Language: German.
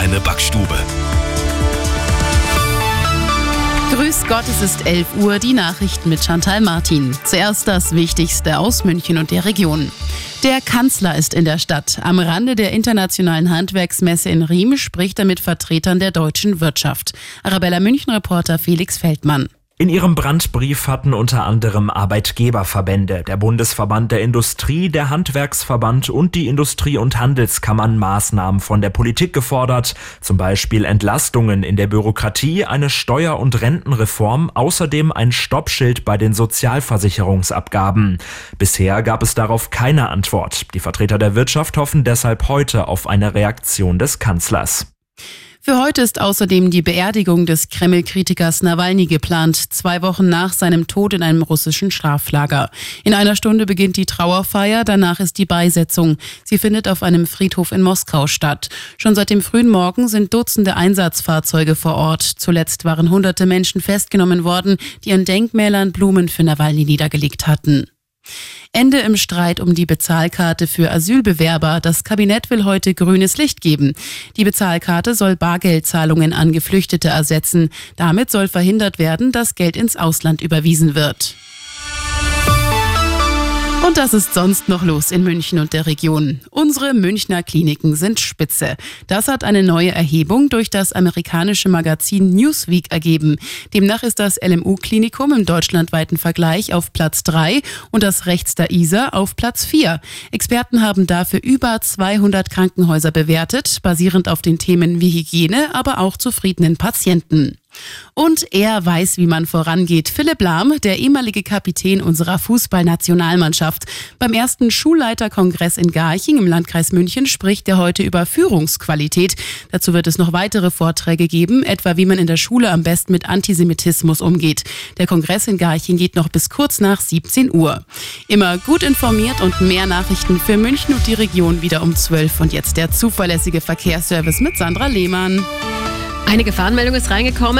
deine Backstube. Grüß Gott, es ist 11 Uhr, die Nachrichten mit Chantal Martin. Zuerst das Wichtigste aus München und der Region. Der Kanzler ist in der Stadt. Am Rande der internationalen Handwerksmesse in Riem spricht er mit Vertretern der deutschen Wirtschaft. Arabella München-Reporter Felix Feldmann. In ihrem Brandbrief hatten unter anderem Arbeitgeberverbände, der Bundesverband der Industrie, der Handwerksverband und die Industrie- und Handelskammern Maßnahmen von der Politik gefordert, zum Beispiel Entlastungen in der Bürokratie, eine Steuer- und Rentenreform, außerdem ein Stoppschild bei den Sozialversicherungsabgaben. Bisher gab es darauf keine Antwort. Die Vertreter der Wirtschaft hoffen deshalb heute auf eine Reaktion des Kanzlers. Für heute ist außerdem die Beerdigung des Kreml-Kritikers Nawalny geplant, zwei Wochen nach seinem Tod in einem russischen Straflager. In einer Stunde beginnt die Trauerfeier, danach ist die Beisetzung. Sie findet auf einem Friedhof in Moskau statt. Schon seit dem frühen Morgen sind Dutzende Einsatzfahrzeuge vor Ort. Zuletzt waren hunderte Menschen festgenommen worden, die an Denkmälern Blumen für Nawalny niedergelegt hatten. Ende im Streit um die Bezahlkarte für Asylbewerber. Das Kabinett will heute grünes Licht geben. Die Bezahlkarte soll Bargeldzahlungen an Geflüchtete ersetzen. Damit soll verhindert werden, dass Geld ins Ausland überwiesen wird. Und das ist sonst noch los in München und der Region. Unsere Münchner Kliniken sind spitze. Das hat eine neue Erhebung durch das amerikanische Magazin Newsweek ergeben. Demnach ist das LMU-Klinikum im deutschlandweiten Vergleich auf Platz 3 und das rechts der Isar auf Platz 4. Experten haben dafür über 200 Krankenhäuser bewertet, basierend auf den Themen wie Hygiene, aber auch zufriedenen Patienten. Und er weiß, wie man vorangeht. Philipp Lahm, der ehemalige Kapitän unserer Fußballnationalmannschaft. Beim ersten Schulleiterkongress in Garching im Landkreis München spricht er heute über Führungsqualität. Dazu wird es noch weitere Vorträge geben, etwa wie man in der Schule am besten mit Antisemitismus umgeht. Der Kongress in Garching geht noch bis kurz nach 17 Uhr. Immer gut informiert und mehr Nachrichten für München und die Region wieder um 12. Und jetzt der zuverlässige Verkehrsservice mit Sandra Lehmann. Eine Gefahrenmeldung ist reingekommen.